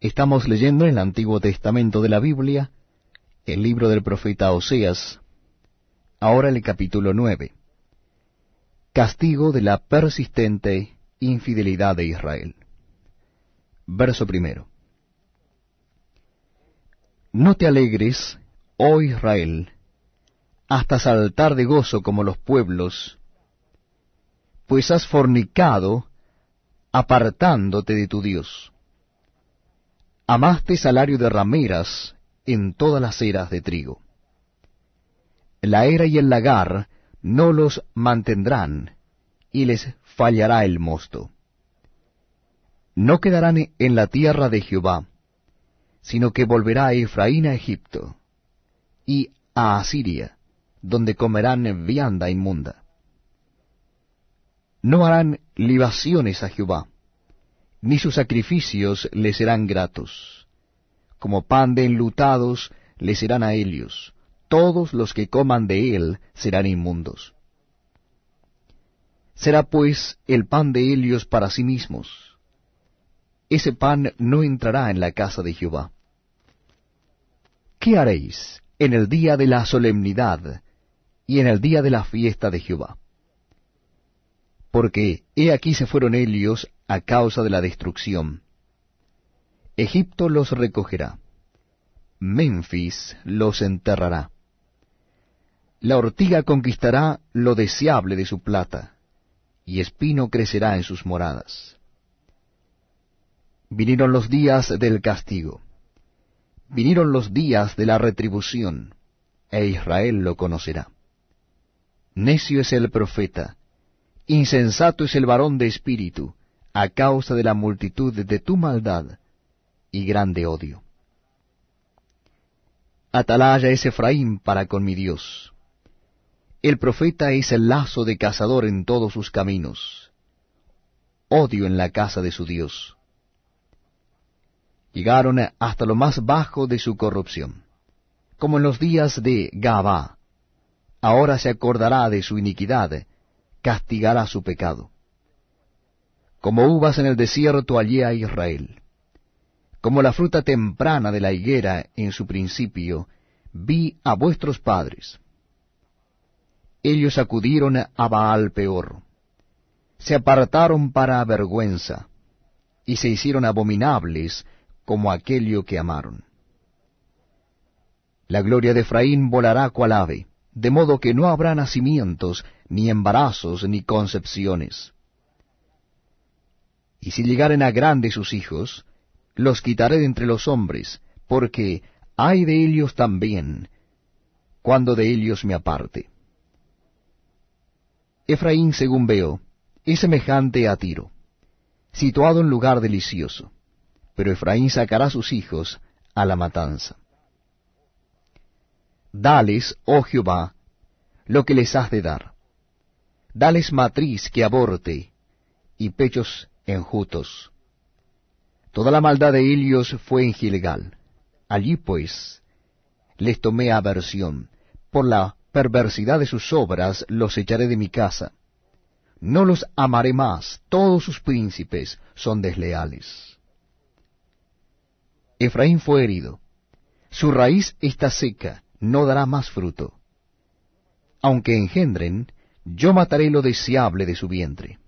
Estamos leyendo en el Antiguo Testamento de la Biblia el libro del profeta Oseas, ahora el capítulo nueve. Castigo de la persistente infidelidad de Israel. Verso primero. No te alegres, oh Israel, hasta saltar de gozo como los pueblos, pues has fornicado apartándote de tu Dios. Amaste salario de rameras en todas las eras de trigo. La era y el lagar no los mantendrán, y les fallará el mosto. No quedarán en la tierra de Jehová, sino que volverá Efraín a Egipto, y a Asiria, donde comerán vianda inmunda. No harán libaciones a Jehová, ni sus sacrificios le serán gratos. Como pan de enlutados le serán a ellos, todos los que coman de él serán inmundos. Será pues el pan de ellos para sí mismos. Ese pan no entrará en la casa de Jehová. ¿Qué haréis en el día de la solemnidad y en el día de la fiesta de Jehová? Porque he aquí se fueron ellos a causa de la destrucción. Egipto los recogerá, Memphis los enterrará. La ortiga conquistará lo deseable de su plata, y espino crecerá en sus moradas. Vinieron los días del castigo, vinieron los días de la retribución, e Israel lo conocerá. Necio es el profeta, insensato es el varón de espíritu, a causa de la multitud de tu maldad y grande odio. Atalaya es Efraín para con mi Dios. El profeta es el lazo de cazador en todos sus caminos. Odio en la casa de su Dios. Llegaron hasta lo más bajo de su corrupción, como en los días de Gabá. Ahora se acordará de su iniquidad, castigará su pecado como uvas en el desierto allí a Israel. Como la fruta temprana de la higuera en su principio, vi a vuestros padres. Ellos acudieron a Baal peor, se apartaron para vergüenza, y se hicieron abominables como aquello que amaron. La gloria de Efraín volará cual ave, de modo que no habrá nacimientos, ni embarazos, ni concepciones y si llegaren a grandes sus hijos, los quitaré de entre los hombres, porque hay de ellos también, cuando de ellos me aparte. Efraín, según veo, es semejante a Tiro, situado en lugar delicioso, pero Efraín sacará sus hijos a la matanza. Dales, oh Jehová, lo que les has de dar. Dales matriz que aborte, y pechos enjutos. Toda la maldad de ellos fue en Gilgal. Allí pues les tomé aversión. Por la perversidad de sus obras los echaré de mi casa. No los amaré más, todos sus príncipes son desleales. Efraín fue herido. Su raíz está seca, no dará más fruto. Aunque engendren, yo mataré lo deseable de su vientre